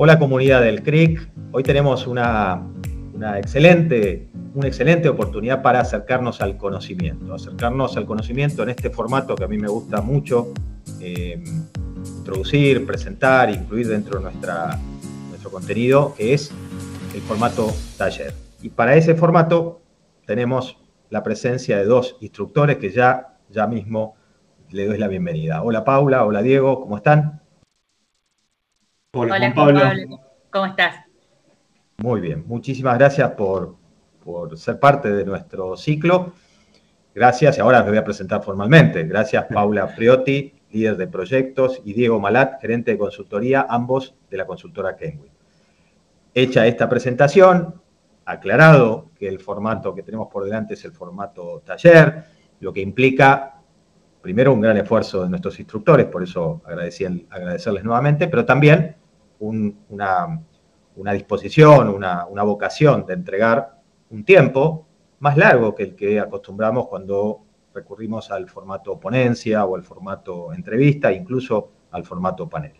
Hola comunidad del CRIC, hoy tenemos una, excelente, una excelente oportunidad para acercarnos al conocimiento, acercarnos al conocimiento en este formato que a mí me gusta mucho, eh, introducir, presentar, incluir dentro de nuestro contenido, que es el formato taller. Y para ese formato tenemos la presencia de dos instructores que ya, ya mismo le doy la bienvenida. Hola Paula, hola Diego, ¿cómo están? Hola, Pablo. ¿Cómo estás? Muy bien, muchísimas gracias por, ser parte de nuestro ciclo. Gracias, y ahora les voy a presentar formalmente. Gracias Paula Priotti, líder de proyectos, y Diego Malat, gerente de consultoría, ambos de la consultora Kenway. Hecha esta presentación, aclarado que el formato que tenemos por delante es el formato taller, lo que implica primero un gran esfuerzo de nuestros instructores, por eso agradecerles nuevamente, pero también una, disposición, una, vocación de entregar un tiempo más largo que el que acostumbramos cuando recurrimos al formato ponencia o al formato entrevista, incluso al formato panel.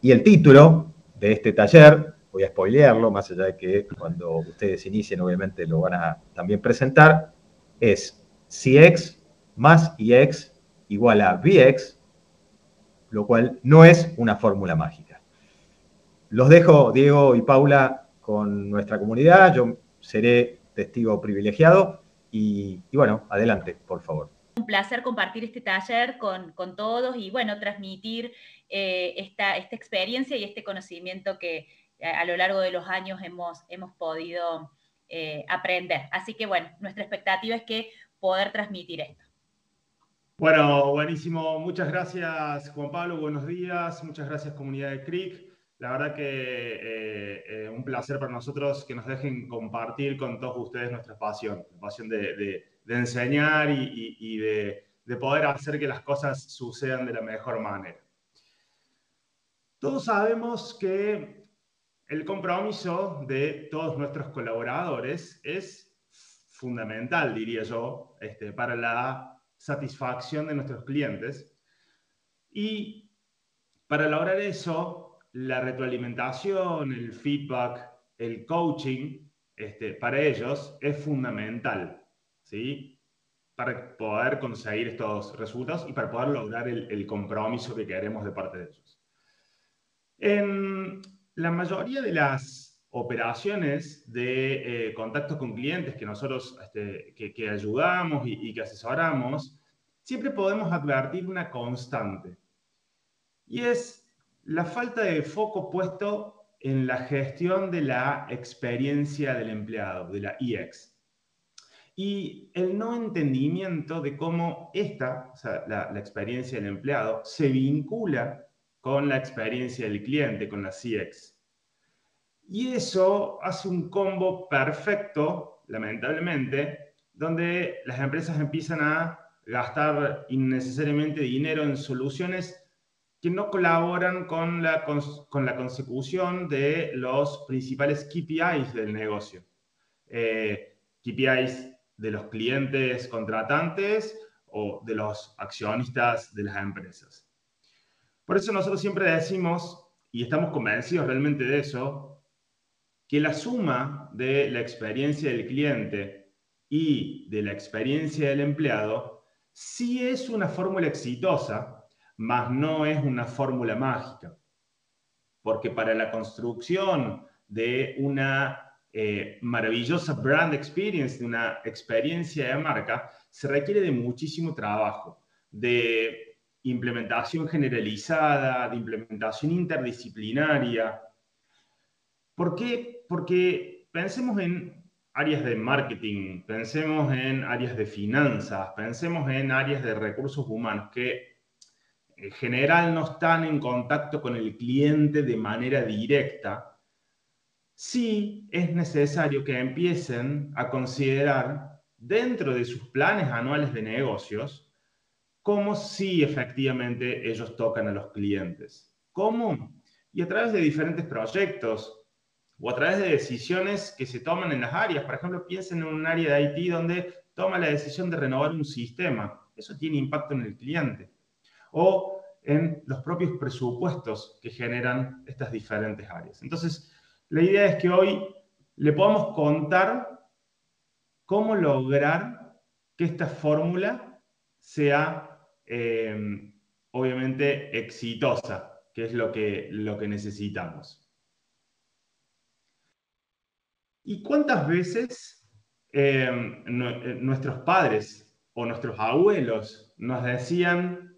Y el título de este taller, voy a spoilearlo, más allá de que cuando ustedes inicien obviamente lo van a también presentar, es CX más IX igual a VX, lo cual no es una fórmula mágica. Los dejo, Diego y Paula, con nuestra comunidad. Yo seré testigo privilegiado. Y, bueno, adelante, por favor. Un placer compartir este taller con, todos y bueno, transmitir eh, esta, esta, experiencia y este conocimiento que a, lo largo de los años hemos, hemos podido eh, aprender. Así que bueno, nuestra expectativa es que poder transmitir esto. Bueno, buenísimo. Muchas gracias, Juan Pablo. Buenos días. Muchas gracias, comunidad de CRIC. La verdad que eh, eh, un placer para nosotros que nos dejen compartir con todos ustedes nuestra pasión, la pasión de, enseñar y, de, poder hacer que las cosas sucedan de la mejor manera. Todos sabemos que el compromiso de todos nuestros colaboradores es fundamental, diría yo, este, para la satisfacción de nuestros clientes. Y para lograr eso, la retroalimentación, el feedback, el coaching, este, para ellos es fundamental, ¿sí? Para poder conseguir estos resultados y para poder lograr el, compromiso que queremos de parte de ellos. En la mayoría de las operaciones de eh, contacto con clientes que nosotros este, que, ayudamos y, que asesoramos, siempre podemos advertir una constante. Y es la falta de foco puesto en la gestión de la experiencia del empleado, de la EX. Y el no entendimiento de cómo esta, o sea, la, la experiencia del empleado, se vincula con la experiencia del cliente, con la CX. Y eso hace un combo perfecto, lamentablemente, donde las empresas empiezan a gastar innecesariamente dinero en soluciones que no colaboran con la, con la consecución de los principales KPIs del negocio. Eh, KPIs de los clientes contratantes o de los accionistas de las empresas. Por eso nosotros siempre decimos, y estamos convencidos realmente de eso, que la suma de la experiencia del cliente y de la experiencia del empleado sí es una fórmula exitosa, mas no es una fórmula mágica. Porque para la construcción de una eh, maravillosa brand experience, de una experiencia de marca, se requiere de muchísimo trabajo, de implementación generalizada, de implementación interdisciplinaria, ¿Por qué? Porque pensemos en áreas de marketing, pensemos en áreas de finanzas, pensemos en áreas de recursos humanos que en general no están en contacto con el cliente de manera directa, sí es necesario que empiecen a considerar dentro de sus planes anuales de negocios cómo sí efectivamente ellos tocan a los clientes. ¿Cómo? Y a través de diferentes proyectos, o a través de decisiones que se toman en las áreas. Por ejemplo, piensen en un área de IT donde toma la decisión de renovar un sistema. Eso tiene impacto en el cliente. O en los propios presupuestos que generan estas diferentes áreas. Entonces, la idea es que hoy le podamos contar cómo lograr que esta fórmula sea eh, obviamente exitosa, que es lo que, lo que necesitamos. ¿Y cuántas veces eh, eh, nuestros padres o nuestros abuelos nos decían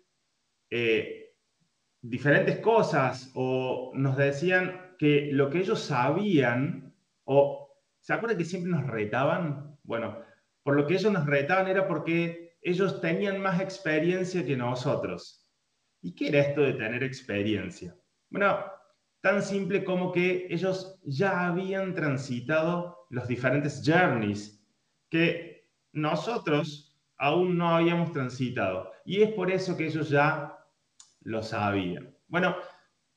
diferentes cosas o nos decían que lo que ellos sabían o ¿se acuerdan que siempre nos retaban? Bueno, por lo que ellos nos retaban era porque ellos tenían más experiencia que nosotros. ¿Y qué era esto de tener experiencia? Bueno, tan simple como que ellos ya habían transitado los diferentes journeys que nosotros aún no habíamos transitado. Y es por eso que ellos ya lo sabían. Bueno,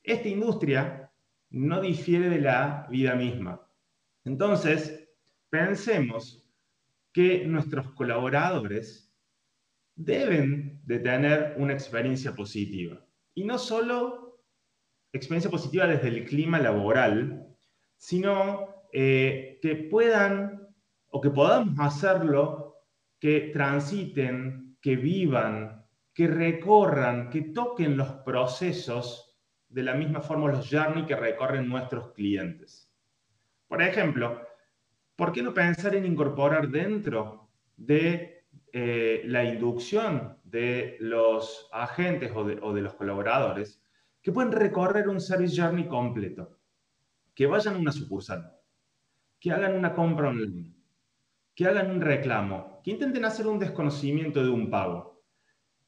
esta industria no difiere de la vida misma. Entonces, pensemos que nuestros colaboradores deben de tener una experiencia positiva. Y no solo experiencia positiva desde el clima laboral, sino eh, que puedan o que podamos hacerlo, que transiten, que vivan, que recorran, que toquen los procesos de la misma forma los journey que recorren nuestros clientes. Por ejemplo, ¿por qué no pensar en incorporar dentro de eh, la inducción de los agentes o de, o de los colaboradores que pueden recorrer un service journey completo? Que vayan a una sucursal, que hagan una compra online, que hagan un reclamo, que intenten hacer un desconocimiento de un pago.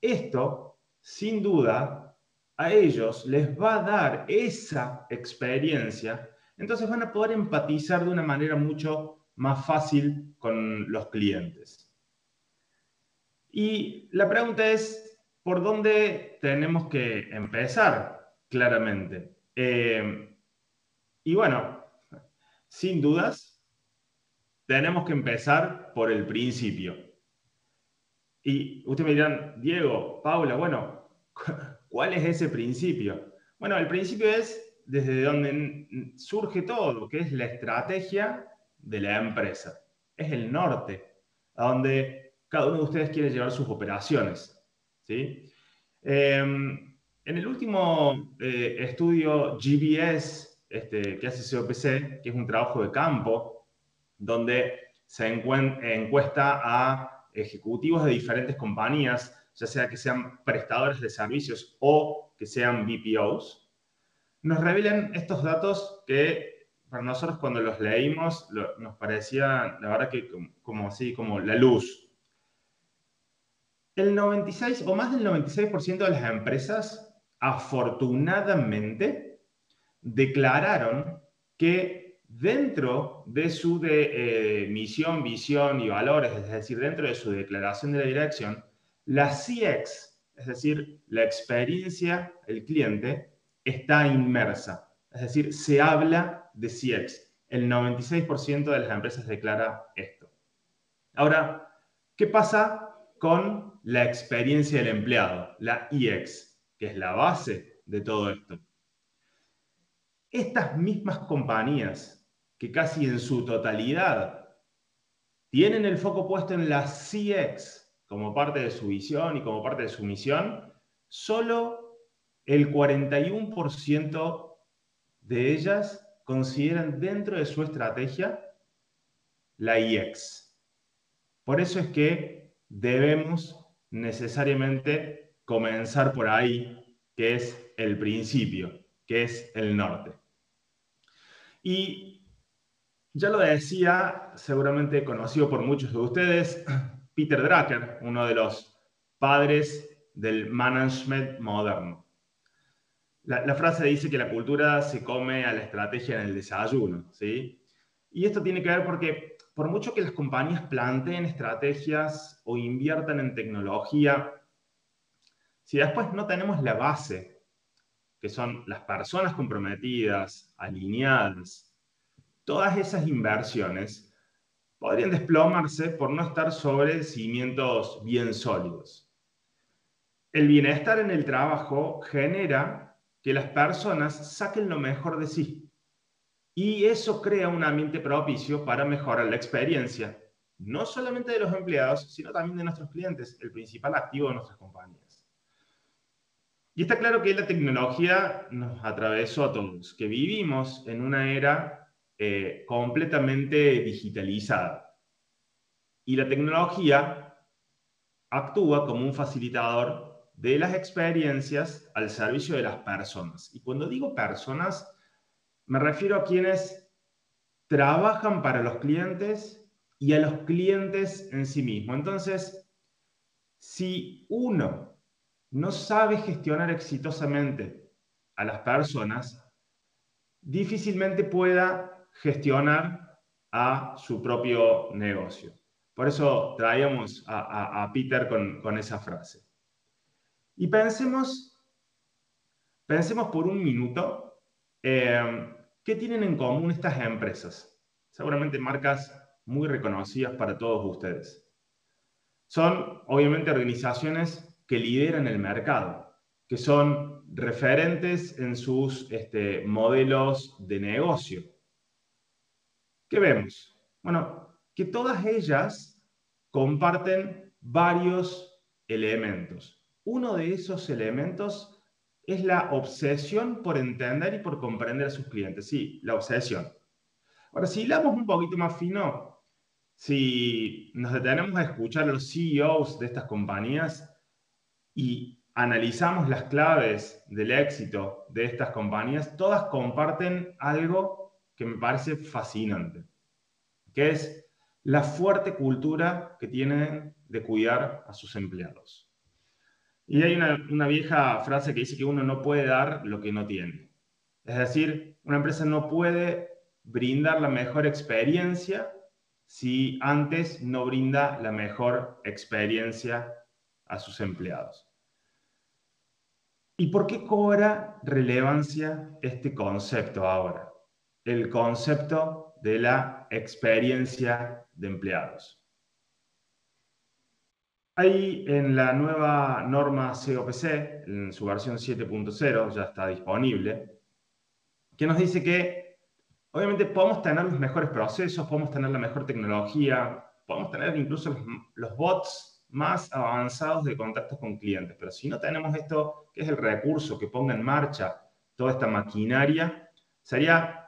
Esto, sin duda, a ellos les va a dar esa experiencia, entonces van a poder empatizar de una manera mucho más fácil con los clientes. Y la pregunta es, ¿por dónde tenemos que empezar? Claramente. Eh, y bueno, sin dudas, tenemos que empezar por el principio. Y ustedes me dirán, Diego, Paula, bueno, ¿cuál es ese principio? Bueno, el principio es desde donde surge todo, que es la estrategia de la empresa. Es el norte, a donde cada uno de ustedes quiere llevar sus operaciones. ¿sí? Em, en el último eh, estudio GBS este, que hace COPC, que es un trabajo de campo, donde se encuesta a ejecutivos de diferentes compañías, ya sea que sean prestadores de servicios o que sean BPOs, nos revelan estos datos que para nosotros cuando los leímos nos parecía, la verdad que como, así, como la luz. El 96 o más del 96% de las empresas afortunadamente declararon que dentro de su eh, misión, visión y valores, es decir, dentro de su declaración de la dirección, la CX, es decir, la experiencia, el cliente, está inmersa. Es decir, se habla de CX. El 96% de las empresas declara esto. Ahora, ¿qué pasa con la experiencia del empleado, la EX, que es la base de todo esto? Estas mismas compañías que casi en su totalidad tienen el foco puesto en la CX como parte de su visión y como parte de su misión, solo el 41% de ellas consideran dentro de su estrategia la IX. Por eso es que debemos necesariamente comenzar por ahí, que es el principio, que es el norte. Y ya lo decía, seguramente conocido por muchos de ustedes, Peter Drucker, uno de los padres del management moderno. La, frase dice que la cultura se come a la estrategia en el desayuno, ¿sí? Y esto tiene que ver porque por mucho que las compañías planteen estrategias o inviertan en tecnología, si después no tenemos la base, que son las personas comprometidas, alineadas, todas esas inversiones podrían desplomarse por no estar sobre cimientos bien sólidos. el bienestar en el trabajo genera que las personas saquen lo mejor de sí. Y eso crea un ambiente propicio para mejorar la experiencia, no solamente de los empleados, sino también de nuestros clientes, el principal activo de nuestras compañías. Y está claro que la tecnología nos atravesó a todos, que vivimos en una era eh, completamente digitalizada. Y la tecnología actúa como un facilitador de las experiencias al servicio de las personas. Y cuando digo personas, me refiero a quienes trabajan para los clientes y a los clientes en sí mismo. Entonces, si uno no sabe gestionar exitosamente a las personas, difícilmente pueda gestionar a su propio negocio. Por eso traíamos a, Peter con esa frase. Y pensemos, pensemos por un minuto eh, qué tienen en común estas empresas. Seguramente marcas muy reconocidas para todos ustedes. Son obviamente organizaciones que lideran el mercado, que son referentes en sus este, modelos de negocio. ¿Qué vemos? Bueno, que todas ellas comparten varios elementos. Uno de esos elementos es la obsesión por entender y por comprender a sus clientes. Sí, la obsesión. Ahora, si hilamos un poquito más fino, si nos detenemos a escuchar a los CEOs de estas compañías y analizamos las claves del éxito de estas compañías, todas comparten algo que me parece fascinante, que es la fuerte cultura que tienen de cuidar a sus empleados. Y hay una, vieja frase que dice que uno no puede dar lo que no tiene. Es decir, una empresa no puede brindar la mejor experiencia si antes no brinda la mejor experiencia a sus empleados. ¿Y por qué cobra relevancia este concepto ahora? El concepto de la experiencia de empleados. Hay en la nueva norma COPC, en su versión 7.0, ya está disponible, que nos dice que obviamente podemos tener los mejores procesos, podemos tener la mejor tecnología, podemos tener incluso los, bots más avanzados de contactos con clientes, pero si no tenemos esto, que es el recurso que ponga en marcha toda esta maquinaria, sería,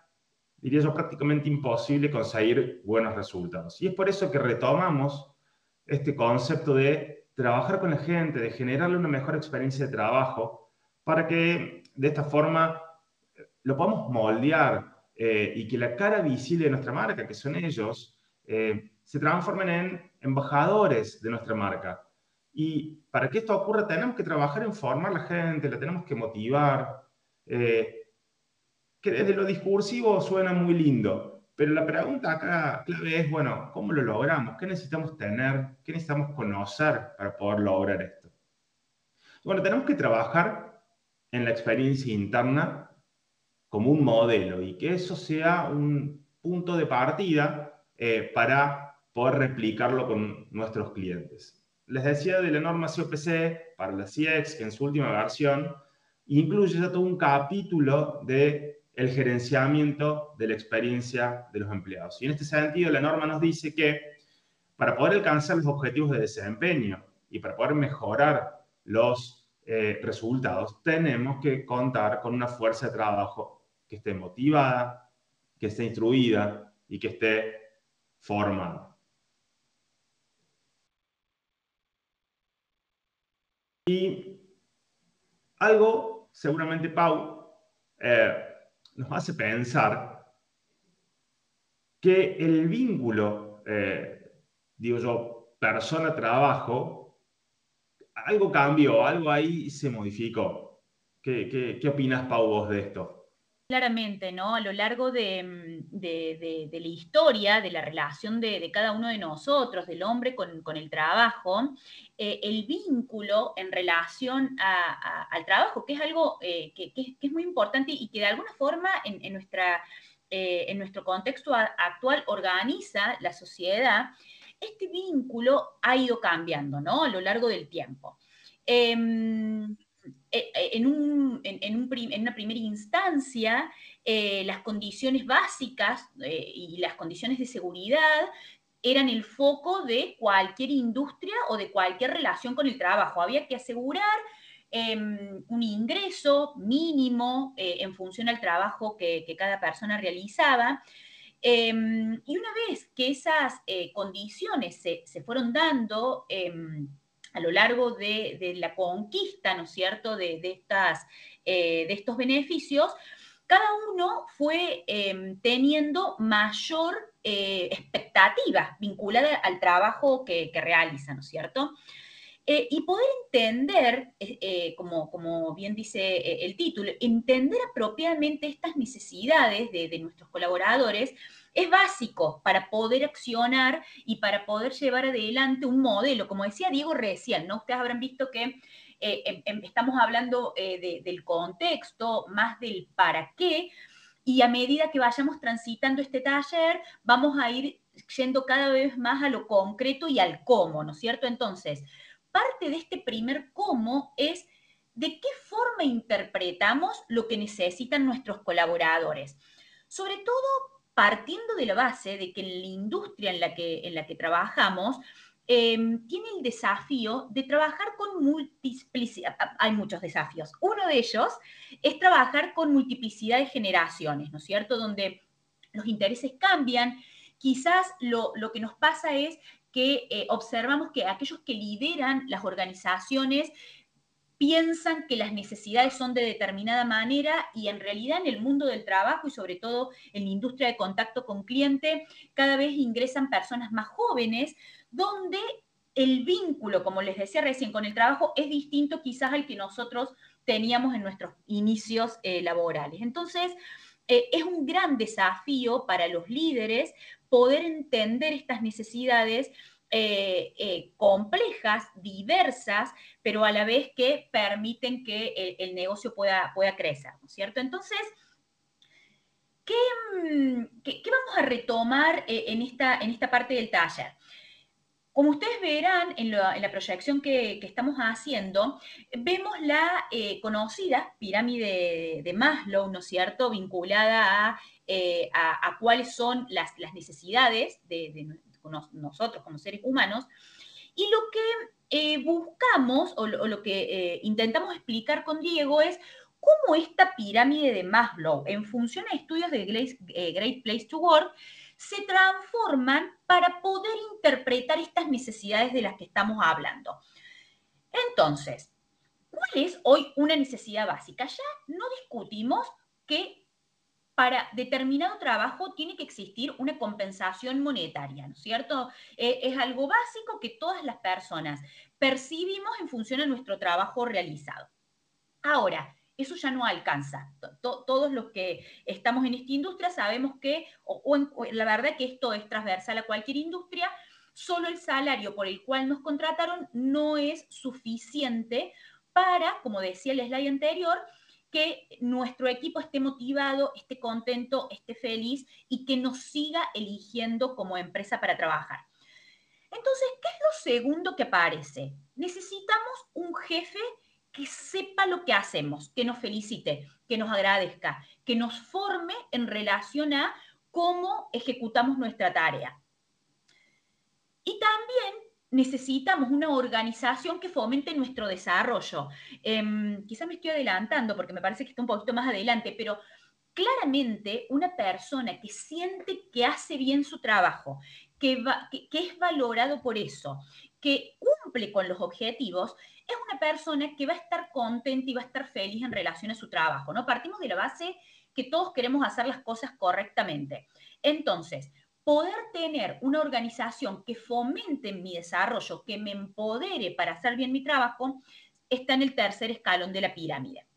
diría yo, prácticamente imposible conseguir buenos resultados. Y es por eso que retomamos este concepto de trabajar con la gente, de generarle una mejor experiencia de trabajo, para que de esta forma eh, lo podamos moldear eh, y que la cara visible de nuestra marca, que son ellos, eh, se transformen en embajadores de nuestra marca. Y para que esto ocurra tenemos que trabajar en formar a la gente, la tenemos que motivar, que desde lo discursivo suena muy lindo, pero la pregunta acá clave es, bueno, ¿cómo lo logramos? ¿Qué necesitamos tener? ¿Qué necesitamos conocer para poder lograr esto? Bueno, tenemos que trabajar en la experiencia interna como un modelo y que eso sea un punto de partida eh, para poder replicarlo con nuestros clientes. Les decía de la norma COPC para la CX, que en su última versión incluye ya todo un capítulo de el gerenciamiento de la experiencia de los empleados. Y en este sentido, la norma nos dice que para poder alcanzar los objetivos de desempeño y para poder mejorar los eh, resultados, tenemos que contar con una fuerza de trabajo que esté motivada, que esté instruida y que esté formada. Y algo, seguramente Pau, eh, nos hace pensar que el vínculo, eh, digo yo, persona-trabajo, algo cambió, algo ahí se modificó. ¿Qué, qué, qué opinas, Pau, vos de esto? Claramente, ¿no? A lo largo de, mm, la historia, de la relación de, cada uno de nosotros, del hombre con, el trabajo, eh, el vínculo en relación al trabajo, que es algo eh, que, es muy importante y que de alguna forma en, eh, nuestro contexto actual organiza la sociedad, este vínculo ha ido cambiando, ¿no? A lo largo del tiempo. em, e, e, en, una primera instancia, eh, las condiciones básicas eh, y las condiciones de seguridad eran el foco de cualquier industria o de cualquier relación con el trabajo. Había que asegurar em, un ingreso mínimo eh, en función al trabajo que, cada persona realizaba. Em, y una vez que esas condiciones se, fueron dando, em, a lo largo de, la conquista, ¿no es cierto?, de, estas, eh, de estos beneficios, cada uno fue em, teniendo mayor eh, expectativa vinculada al trabajo que, realiza, ¿no es cierto? Eh, y poder entender, como, como, bien dice el título, entender apropiadamente estas necesidades de, de nuestros colaboradores, es básico para poder accionar y para poder llevar adelante un modelo. Como decía Diego recién, ¿no? Ustedes habrán visto que eh, em, em, estamos hablando eh, del contexto, más del para qué, y a medida que vayamos transitando este taller, vamos a ir yendo cada vez más a lo concreto y al cómo, ¿no es cierto? Entonces, parte de este primer cómo es de qué forma interpretamos lo que necesitan nuestros colaboradores. Sobre todo partiendo de la base de que en la industria en la que, en la que trabajamos, em, tiene el desafío de trabajar con multiplicidad. Hay muchos desafíos. Uno de ellos es trabajar con multiplicidad de generaciones, ¿no es cierto? Donde los intereses cambian. Quizás lo, que nos pasa es que eh, observamos que aquellos que lideran las organizaciones piensan que las necesidades son de determinada manera y en realidad en el mundo del trabajo y sobre todo en la industria de contacto con cliente, cada vez ingresan personas más jóvenes donde el vínculo, como les decía recién, con el trabajo es distinto quizás al que nosotros teníamos en nuestros inicios eh, laborales. Entonces, eh, es un gran desafío para los líderes poder entender estas necesidades eh, eh, complejas, diversas, pero a la vez que permiten que el, negocio pueda, pueda crecer, ¿no es cierto? Entonces, ¿qué, mm, vamos a retomar en, esta, en esta parte del taller? Como ustedes verán en, la proyección que, estamos haciendo, vemos la conocida pirámide de, Maslow, ¿no es cierto?, vinculada a, cuáles son las, necesidades de, nosotros como seres humanos. Y lo que eh, buscamos o lo, que eh, intentamos explicar con Diego es cómo esta pirámide de Maslow, en función a estudios de eh, Great Place to Work, se transforman para poder interpretar estas necesidades de las que estamos hablando. Entonces, ¿cuál es hoy una necesidad básica? Ya no discutimos que para determinado trabajo tiene que existir una compensación monetaria, ¿no es cierto? Eh, es algo básico que todas las personas percibimos en función a nuestro trabajo realizado. Ahora, eso ya no alcanza. todos los que estamos en esta industria sabemos que, o, la verdad que esto es transversal a cualquier industria, solo el salario por el cual nos contrataron no es suficiente para, como decía el slide anterior, que nuestro equipo esté motivado, esté contento, esté feliz y que nos siga eligiendo como empresa para trabajar. Entonces, ¿qué es lo segundo que aparece? Necesitamos un jefe que sepa lo que hacemos, que nos felicite, que nos agradezca, que nos forme en relación a cómo ejecutamos nuestra tarea. Y también necesitamos una organización que fomente nuestro desarrollo. Eh, quizá me estoy adelantando porque me parece que está un poquito más adelante, pero claramente una persona que siente que hace bien su trabajo, que, es valorado por eso, que cumple con los objetivos, es una persona que va a estar contenta y va a estar feliz en relación a su trabajo, ¿no? Partimos de la base que todos queremos hacer las cosas correctamente. Entonces, poder tener una organización que fomente mi desarrollo, que me empodere para hacer bien mi trabajo, está en el tercer escalón de la pirámide.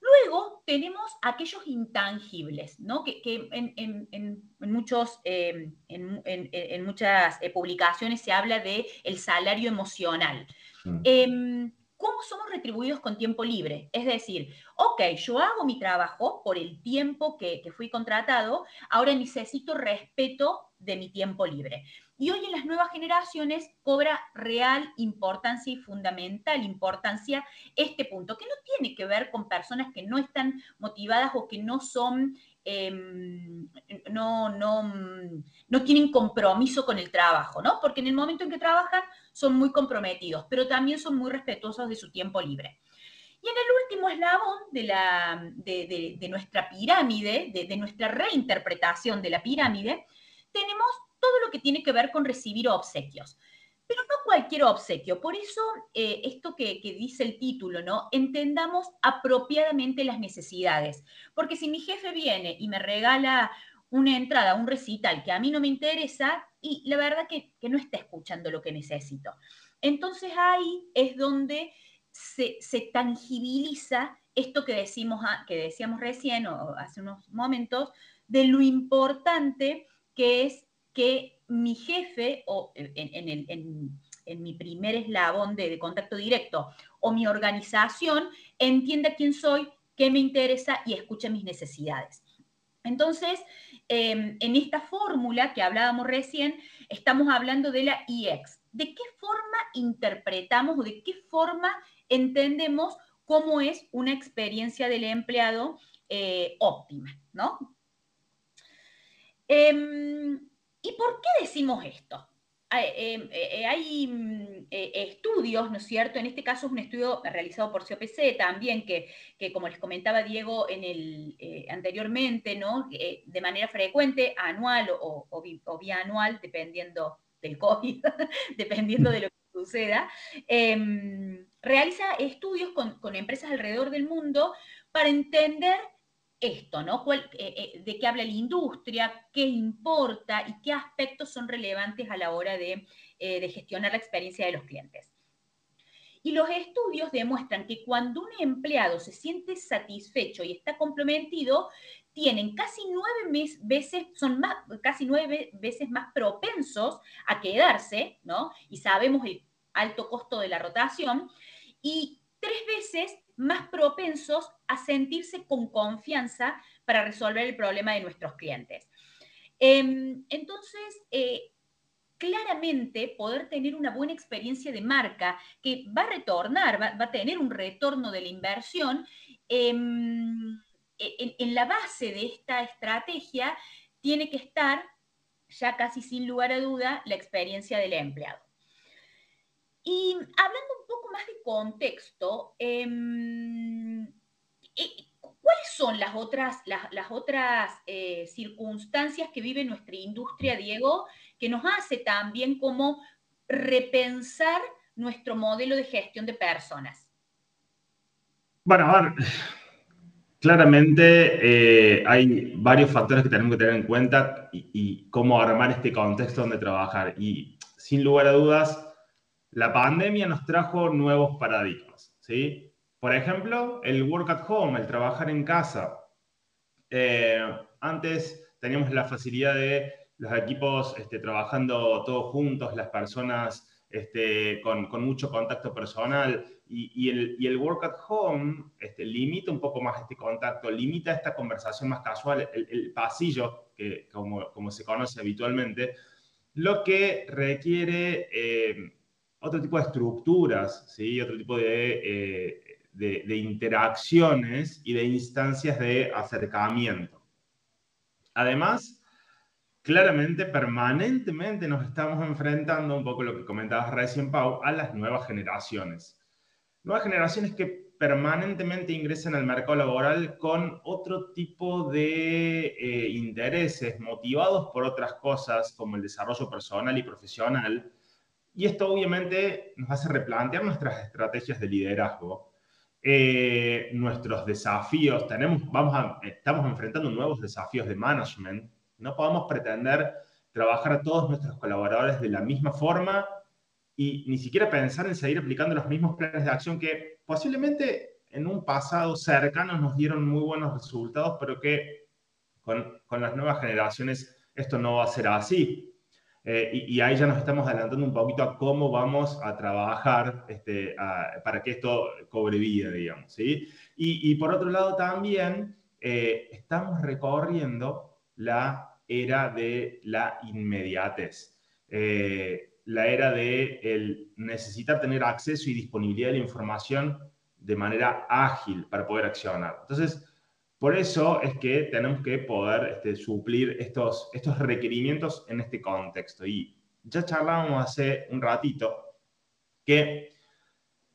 Luego tenemos aquellos intangibles, ¿no? que, en, muchos, em, en, muchas eh, publicaciones se habla de el salario emocional. Mm. Em, ¿Cómo somos retribuidos con tiempo libre? Es decir, ok, yo hago mi trabajo por el tiempo que, fui contratado, ahora necesito respeto de mi tiempo libre. Y hoy en las nuevas generaciones cobra real importancia y fundamental importancia este punto, que no tiene que ver con personas que no están motivadas o que no son, em, no, no, no tienen compromiso con el trabajo, ¿no? Porque en el momento en que trabajan son muy comprometidos, pero también son muy respetuosos de su tiempo libre. Y en el último eslabón de, la, de, nuestra pirámide, de, nuestra reinterpretación de la pirámide, tenemos todo lo que tiene que ver con recibir obsequios. Pero no cualquier obsequio. Por eso, eh, esto que, dice el título, ¿no? Entendamos apropiadamente las necesidades. Porque si mi jefe viene y me regala una entrada, un recital que a mí no me interesa, y la verdad que, que no está escuchando lo que necesito. Entonces ahí es donde se, se tangibiliza esto que, decimos, que decíamos recién o hace unos momentos, de lo importante que es que mi jefe, o en, mi primer eslabón de, contacto directo, o mi organización, entienda quién soy, qué me interesa y escuche mis necesidades. Entonces, em, en esta fórmula que hablábamos recién, estamos hablando de la IEX. ¿De qué forma interpretamos o de qué forma entendemos cómo es una experiencia del empleado eh, óptima, ¿no? Em, ¿Y por qué decimos esto? Hay, em, eh, eh, mm, eh, estudios, ¿no es cierto? En este caso es un estudio realizado por COPC también, que, como les comentaba Diego en el, anteriormente, ¿no? de manera frecuente, anual o, o, bianual, dependiendo del COVID, dependiendo de lo que suceda, em, realiza estudios con empresas alrededor del mundo para entender esto, ¿no? Eh, eh, ¿De qué habla la industria? ¿Qué importa? ¿Y qué aspectos son relevantes a la hora de, eh, de, gestionar la experiencia de los clientes? Y los estudios demuestran que cuando un empleado se siente satisfecho y está comprometido, tienen casi nueve veces, son más, casi nueve veces más propensos a quedarse, ¿no? Y sabemos el alto costo de la rotación, y tres veces más propensos a sentirse con confianza para resolver el problema de nuestros clientes. Em, entonces, eh, claramente poder tener una buena experiencia de marca que va a retornar, va, a tener un retorno de la inversión, em, en, en la base de esta estrategia tiene que estar, ya casi sin lugar a duda, la experiencia del empleado. Y hablando un poco más de contexto, em, ¿cuáles son las otras, las, otras eh, circunstancias que vive nuestra industria, Diego, que nos hace también como repensar nuestro modelo de gestión de personas? Bueno, a ver, claramente eh, hay varios factores que tenemos que tener en cuenta y, y, cómo armar este contexto donde trabajar. Y sin lugar a dudas, la pandemia nos trajo nuevos paradigmas, ¿sí? Por ejemplo, el work at home, el trabajar en casa. Eh, antes teníamos la facilidad de los equipos este, trabajando todos juntos, las personas este, con, mucho contacto personal y, el, work at home este, limita un poco más este contacto, limita esta conversación más casual, el, pasillo, que, como, se conoce habitualmente, lo que requiere eh, otro tipo de estructuras, ¿sí? otro tipo eh, de, interacciones y de instancias de acercamiento. Además, claramente, permanentemente nos estamos enfrentando, un poco lo que comentabas recién, Pau, a las nuevas generaciones. Nuevas generaciones que permanentemente ingresan al mercado laboral con otro tipo de eh, intereses, motivados por otras cosas como el desarrollo personal y profesional, y esto obviamente nos hace replantear nuestras estrategias de liderazgo, eh, nuestros desafíos. Tenemos, vamos estamos enfrentando nuevos desafíos de management. No podemos pretender trabajar a todos nuestros colaboradores de la misma forma y ni siquiera pensar en seguir aplicando los mismos planes de acción que posiblemente en un pasado cercano nos dieron muy buenos resultados, pero que con, con las nuevas generaciones esto no va a ser así. Eh, y, ahí ya nos estamos adelantando un poquito a cómo vamos a trabajar este, para que esto cobre vida, digamos. ¿sí? Y, por otro lado también eh, estamos recorriendo la era de la inmediatez, eh, la era de el necesitar tener acceso y disponibilidad de la información de manera ágil para poder accionar. Entonces, por eso es que tenemos que poder este, suplir estos, estos requerimientos en este contexto. Y ya charlábamos hace un ratito que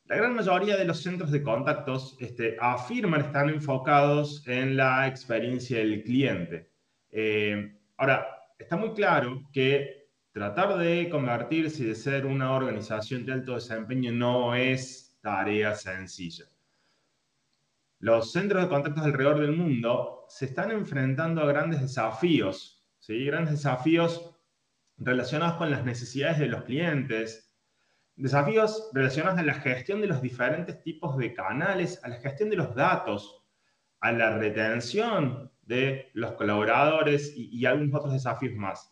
la gran mayoría de los centros de contactos este, afirman estar enfocados en la experiencia del cliente. Eh, ahora, está muy claro que tratar de convertirse y de ser una organización de alto desempeño no es tarea sencilla. Los centros de contactos alrededor del mundo se están enfrentando a grandes desafíos, ¿sí? grandes desafíos relacionados con las necesidades de los clientes, desafíos relacionados a la gestión de los diferentes tipos de canales, a la gestión de los datos, a la retención de los colaboradores y, algunos otros desafíos más.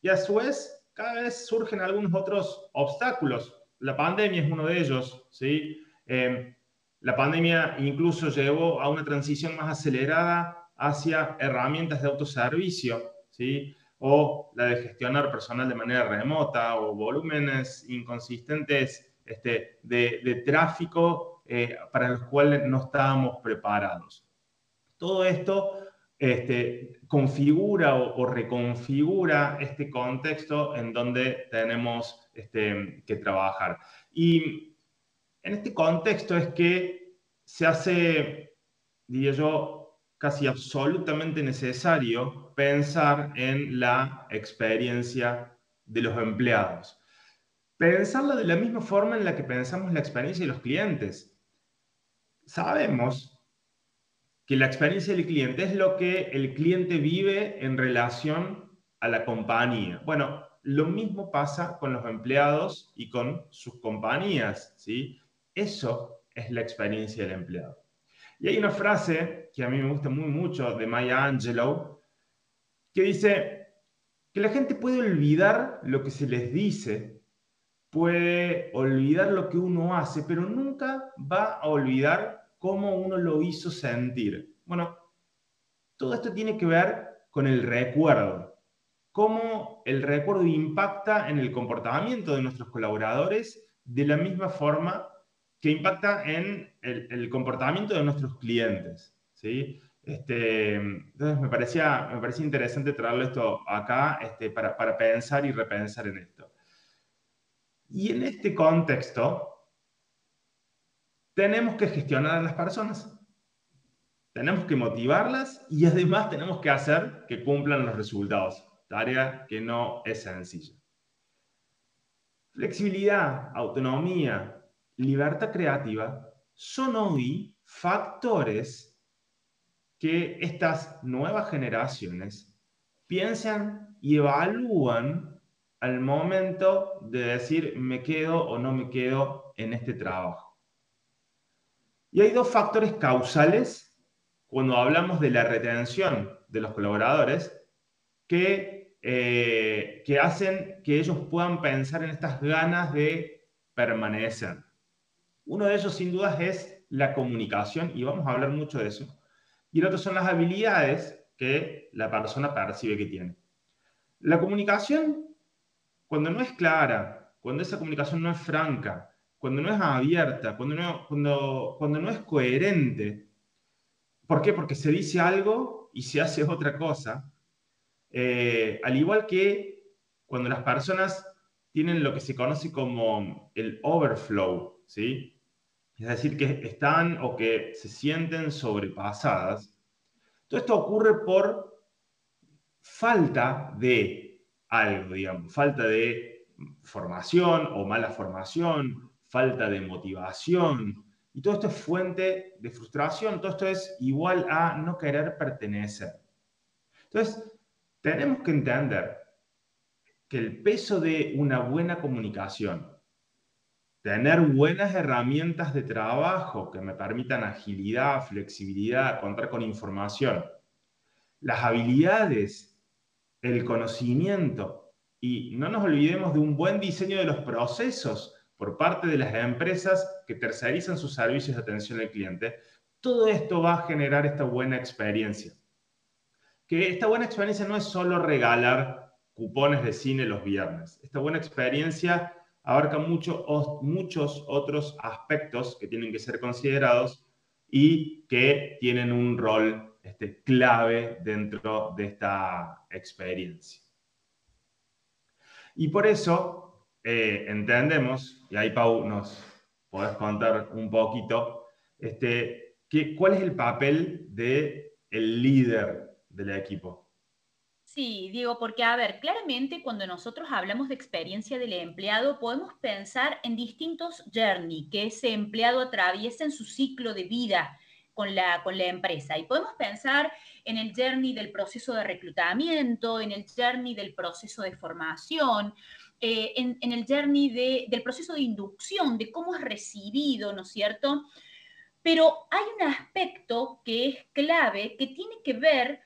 Y a su vez, cada vez surgen algunos otros obstáculos. La pandemia es uno de ellos, ¿sí? Eh, la pandemia incluso llevó a una transición más acelerada hacia herramientas de autoservicio, ¿sí? o la de gestionar personal de manera remota o volúmenes inconsistentes este, de, tráfico eh, para los cuales no estábamos preparados. Todo esto este, configura o, reconfigura este contexto en donde tenemos este, que trabajar. Y en este contexto es que se hace, diría yo, casi absolutamente necesario pensar en la experiencia de los empleados. Pensarla de la misma forma en la que pensamos la experiencia de los clientes. Sabemos que la experiencia del cliente es lo que el cliente vive en relación a la compañía. Bueno, lo mismo pasa con los empleados y con sus compañías, ¿sí? Eso es la experiencia del empleado. Y hay una frase que a mí me gusta muy mucho de Maya Angelou, que dice que la gente puede olvidar lo que se les dice, puede olvidar lo que uno hace, pero nunca va a olvidar cómo uno lo hizo sentir. Bueno, todo esto tiene que ver con el recuerdo, cómo el recuerdo impacta en el comportamiento de nuestros colaboradores de la misma forma que impacta en el, comportamiento de nuestros clientes. ¿sí? Este, entonces me parecía, me parecía interesante traerlo esto acá este, para, para pensar y repensar en esto. Y en este contexto, tenemos que gestionar a las personas. Tenemos que motivarlas y además tenemos que hacer que cumplan los resultados. Tarea que no es sencilla. Flexibilidad, autonomía, libertad creativa son hoy factores que estas nuevas generaciones piensan y evalúan al momento de decir me quedo o no me quedo en este trabajo. Y hay dos factores causales cuando hablamos de la retención de los colaboradores que, eh, que hacen que ellos puedan pensar en estas ganas de permanecer. Uno de ellos, sin dudas, es la comunicación, y vamos a hablar mucho de eso. Y el otro son las habilidades que la persona percibe que tiene. La comunicación, cuando no es clara, cuando esa comunicación no es franca, cuando no es abierta, cuando no, es coherente, ¿por qué? Porque se dice algo y se hace otra cosa. Eh, al igual que cuando las personas tienen lo que se conoce como el overflow, ¿sí? Es decir, que están o que se sienten sobrepasadas. Todo esto ocurre por falta de algo, digamos, falta de formación o mala formación, falta de motivación. Y todo esto es fuente de frustración, todo esto es igual a no querer pertenecer. Entonces, tenemos que entender que el peso de una buena comunicación, tener buenas herramientas de trabajo que me permitan agilidad, flexibilidad, contar con información, las habilidades, el conocimiento y no nos olvidemos de un buen diseño de los procesos por parte de las empresas que tercerizan sus servicios de atención al cliente, todo esto va a generar esta buena experiencia. Que esta buena experiencia no es solo regalar cupones de cine los viernes. Esta buena experiencia abarca mucho, muchos otros aspectos que tienen que ser considerados y que tienen un rol este, clave dentro de esta experiencia. Y por eso eh, entendemos, y ahí Pau nos podés contar un poquito, este, ¿cuál es el papel del el líder del equipo? Sí, Diego, porque a ver, claramente cuando nosotros hablamos de experiencia del empleado, podemos pensar en distintos journey que ese empleado atraviesa en su ciclo de vida con la, con la empresa. Y podemos pensar en el journey del proceso de reclutamiento, en el journey del proceso de formación, eh, en, en, el journey de, del proceso de inducción, de cómo es recibido, ¿no es cierto? Pero hay un aspecto que es clave, que tiene que ver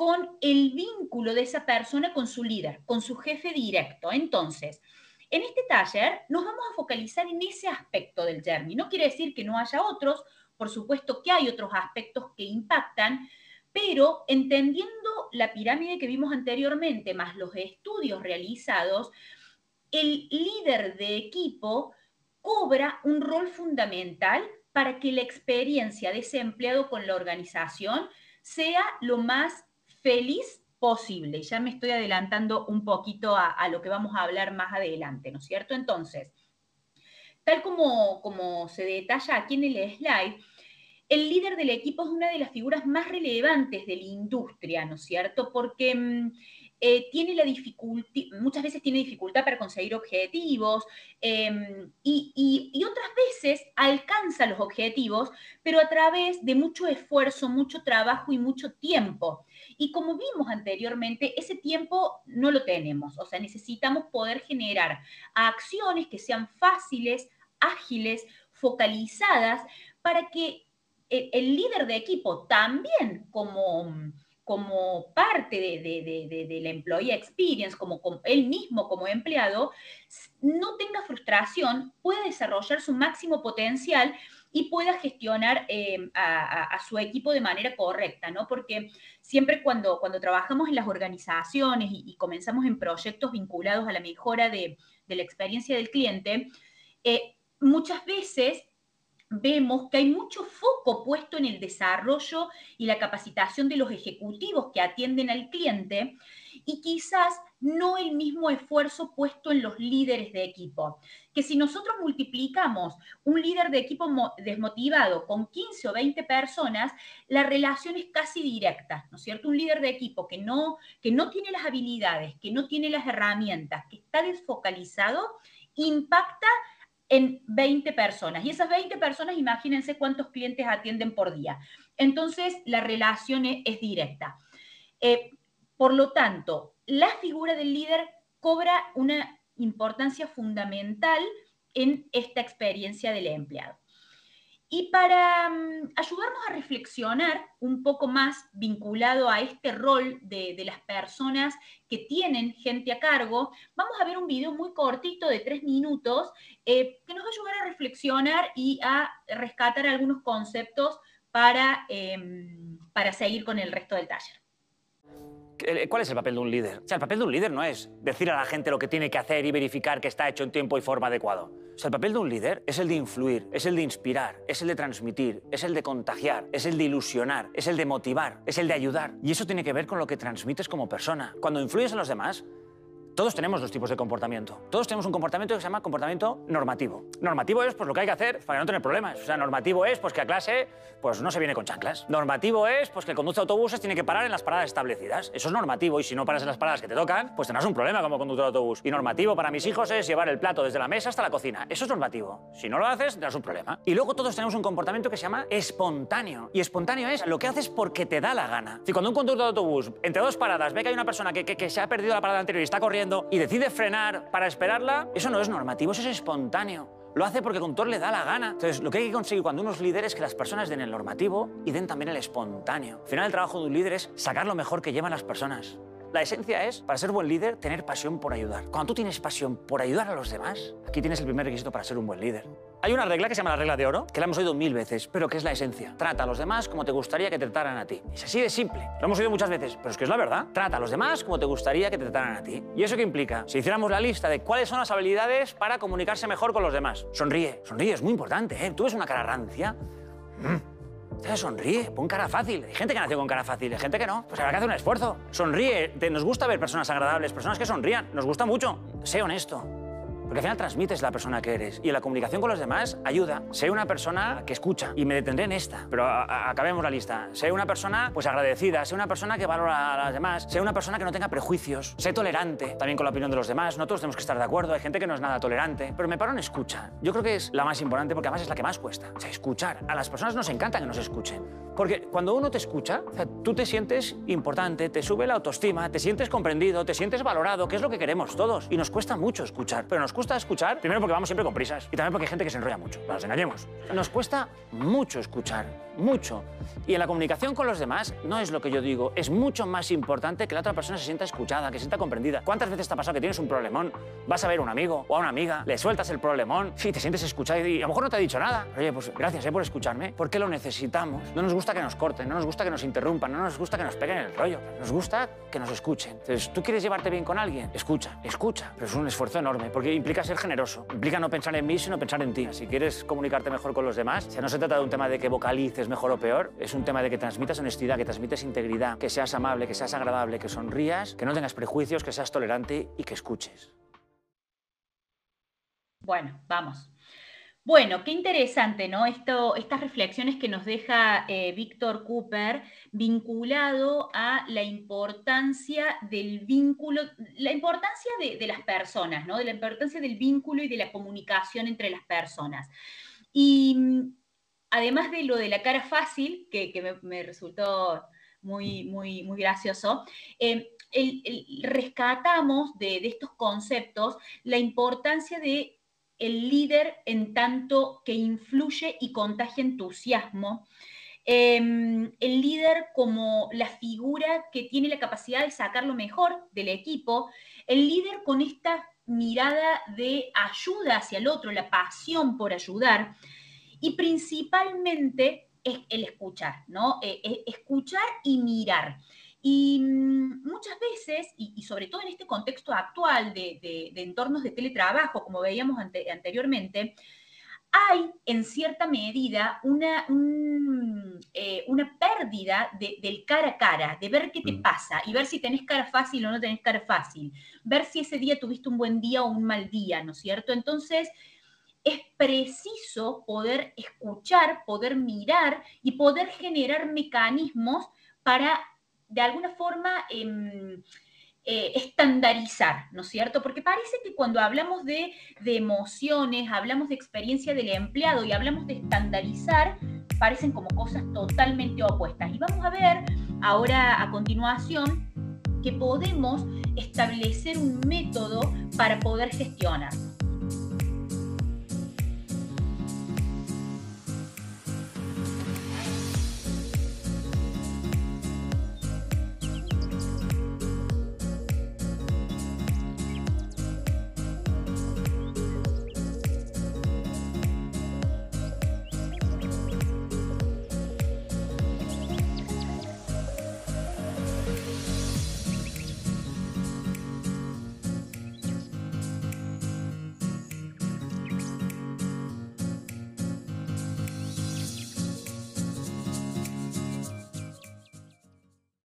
con el vínculo de esa persona con su líder, con su jefe directo. Entonces, en este taller nos vamos a focalizar en ese aspecto del journey. No quiere decir que no haya otros, por supuesto que hay otros aspectos que impactan, pero entendiendo la pirámide que vimos anteriormente, más los estudios realizados, el líder de equipo cobra un rol fundamental para que la experiencia de ese empleado con la organización sea lo más feliz posible. Ya me estoy adelantando un poquito a, lo que vamos a hablar más adelante, ¿no es cierto? Entonces, tal como, como se detalla aquí en el slide, el líder del equipo es una de las figuras más relevantes de la industria, ¿no es cierto? Porque mm, eh, tiene la muchas veces tiene dificultad para conseguir objetivos em, y, y, otras veces alcanza los objetivos, pero a través de mucho esfuerzo, mucho trabajo y mucho tiempo. Y como vimos anteriormente, ese tiempo no lo tenemos, o sea, necesitamos poder generar acciones que sean fáciles, ágiles, focalizadas, para que el, el líder de equipo también como como parte de, la employee experience, como, él mismo como empleado, no tenga frustración, pueda desarrollar su máximo potencial y pueda gestionar eh, a, su equipo de manera correcta, ¿no? Porque siempre cuando, cuando trabajamos en las organizaciones y, comenzamos en proyectos vinculados a la mejora de, la experiencia del cliente, eh, muchas veces vemos que hay mucho foco puesto en el desarrollo y la capacitación de los ejecutivos que atienden al cliente y quizás no el mismo esfuerzo puesto en los líderes de equipo. Que si nosotros multiplicamos un líder de equipo desmotivado con 15 o 20 personas, la relación es casi directa, ¿no es cierto? Un líder de equipo que no, que no tiene las habilidades, que no tiene las herramientas, que está desfocalizado, impacta en 20 personas. Y esas 20 personas, imagínense cuántos clientes atienden por día. Entonces, la relación es, directa. Eh, por lo tanto, la figura del líder cobra una importancia fundamental en esta experiencia del empleado. Y para mm, ayudarnos a reflexionar un poco más vinculado a este rol de, las personas que tienen gente a cargo, vamos a ver un video muy cortito de tres minutos eh, que nos va a ayudar a reflexionar y a rescatar algunos conceptos para, em, para seguir con el resto del taller. ¿Cuál es el papel de un líder? O sea, el papel de un líder no es decir a la gente lo que tiene que hacer y verificar que está hecho en tiempo y forma adecuado. O sea, el papel de un líder es el de influir, es el de inspirar, es el de transmitir, es el de contagiar, es el de ilusionar, es el de motivar, es el de ayudar. Y eso tiene que ver con lo que transmites como persona. Cuando influyes a los demás, todos tenemos dos tipos de comportamiento. Todos tenemos un comportamiento que se llama comportamiento normativo. Normativo es pues, lo que hay que hacer para no tener problemas. O sea, normativo es pues, que a clase pues, no se viene con chanclas. Normativo es pues, que el conductor de autobuses tiene que parar en las paradas establecidas. Eso es normativo y si no paras en las paradas que te tocan, pues tendrás un problema como conductor de autobús. Y normativo para mis hijos es llevar el plato desde la mesa hasta la cocina. Eso es normativo. Si no lo haces, tendrás un problema. Y luego todos tenemos un comportamiento que se llama espontáneo. Y espontáneo es lo que haces porque te da la gana. Si cuando un conductor de autobús entre dos paradas ve que hay una persona que, que, que se ha perdido la parada anterior y está corriendo y decide frenar para esperarla, eso no es normativo, eso es espontáneo. Lo hace porque el conductor le da la gana. Entonces, lo que hay que conseguir cuando uno es líder es que las personas den el normativo y den también el espontáneo. Al final, el trabajo de un líder es sacar lo mejor que llevan las personas. La esencia es, para ser buen líder, tener pasión por ayudar. Cuando tú tienes pasión por ayudar a los demás, aquí tienes el primer requisito para ser un buen líder. Hay una regla que se llama la regla de oro, que la hemos oído mil veces, pero que es la esencia. Trata a los demás como te gustaría que te trataran a ti. Es así de simple. Lo hemos oído muchas veces, pero es que es la verdad. Trata a los demás como te gustaría que te trataran a ti. ¿Y eso qué implica? Si hiciéramos la lista de cuáles son las habilidades para comunicarse mejor con los demás. Sonríe. Sonríe, es muy importante, ¿eh? Tú ves una cara rancia. Mm. Sonríe, pon cara fácil. Hay gente que nació con cara fácil, hay gente que no. Pues habrá que hacer un esfuerzo. Sonríe. Nos gusta ver personas agradables, personas que sonrían. Nos gusta mucho. Sé honesto. Porque al final transmites la persona que eres y la comunicación con los demás ayuda. Sé una persona que escucha y me detendré en esta, pero acabemos la lista. Sé una persona pues agradecida, sé una persona que valora a las demás, sé una persona que no tenga prejuicios, sé tolerante también con la opinión de los demás. No todos tenemos que estar de acuerdo, hay gente que no es nada tolerante, pero me paro en escucha. Yo creo que es la más importante porque además es la que más cuesta. O sea, escuchar. A las personas nos encanta que nos escuchen. Porque cuando uno te escucha, tú te sientes importante, te sube la autoestima, te sientes comprendido, te sientes valorado, que es lo que queremos todos. Y nos cuesta mucho escuchar, pero nos cuesta escuchar, primero porque vamos siempre con prisas y también porque hay gente que se enrolla mucho, no nos engañemos. Nos cuesta mucho escuchar, mucho. Y en la comunicación con los demás no es lo que yo digo, es mucho más importante que la otra persona se sienta escuchada, que se sienta comprendida. ¿Cuántas veces te ha pasado que tienes un problemón, vas a ver a un amigo o a una amiga, le sueltas el problemón, sí, te sientes escuchado y a lo mejor no te ha dicho nada? Oye, pues gracias eh, por escucharme, porque lo necesitamos. No nos gusta que nos corten, no nos gusta que nos interrumpan, no nos gusta que nos peguen el rollo, nos gusta que nos escuchen. Entonces, ¿tú quieres llevarte bien con alguien? Escucha, escucha, pero es un esfuerzo enorme porque implica ser generoso. Implica no pensar en mí, sino pensar en ti. Si quieres comunicarte mejor con los demás, si no se trata de un tema de que vocalices mejor o peor, es un tema de que transmitas honestidad, que transmites integridad, que seas amable, que seas agradable, que sonrías, que no tengas prejuicios, que seas tolerante y que escuches. Bueno, vamos. Bueno, qué interesante, ¿no? Esto, estas reflexiones que nos deja eh, Víctor Cooper vinculado a la importancia del vínculo, la importancia de, las personas, ¿no? De la importancia del vínculo y de la comunicación entre las personas. Y mm, además de lo de la cara fácil, que, me, resultó muy, muy, muy gracioso, eh, rescatamos de, de estos conceptos la importancia de el líder en tanto que influye y contagia entusiasmo. Em, el líder como la figura que tiene la capacidad de sacar lo mejor del equipo, el líder con esta mirada de ayuda hacia el otro, la pasión por ayudar y principalmente es el escuchar, ¿no? Eh, eh, escuchar y mirar. Y mm, muchas veces, y, sobre todo en este contexto actual de, entornos de teletrabajo, como veíamos anteriormente, hay en cierta medida una, eh, una pérdida del cara a cara, de ver qué te mm. pasa y ver si tenés cara fácil o no tenés cara fácil, ver si ese día tuviste un buen día o un mal día, ¿no es cierto? Entonces, es preciso poder escuchar, poder mirar y poder generar mecanismos para de alguna forma em, eh, estandarizar, ¿no es cierto? Porque parece que cuando hablamos de, de, emociones, hablamos de experiencia del empleado y hablamos de estandarizar, parecen como cosas totalmente opuestas. Y vamos a ver ahora a continuación que podemos establecer un método para poder gestionar.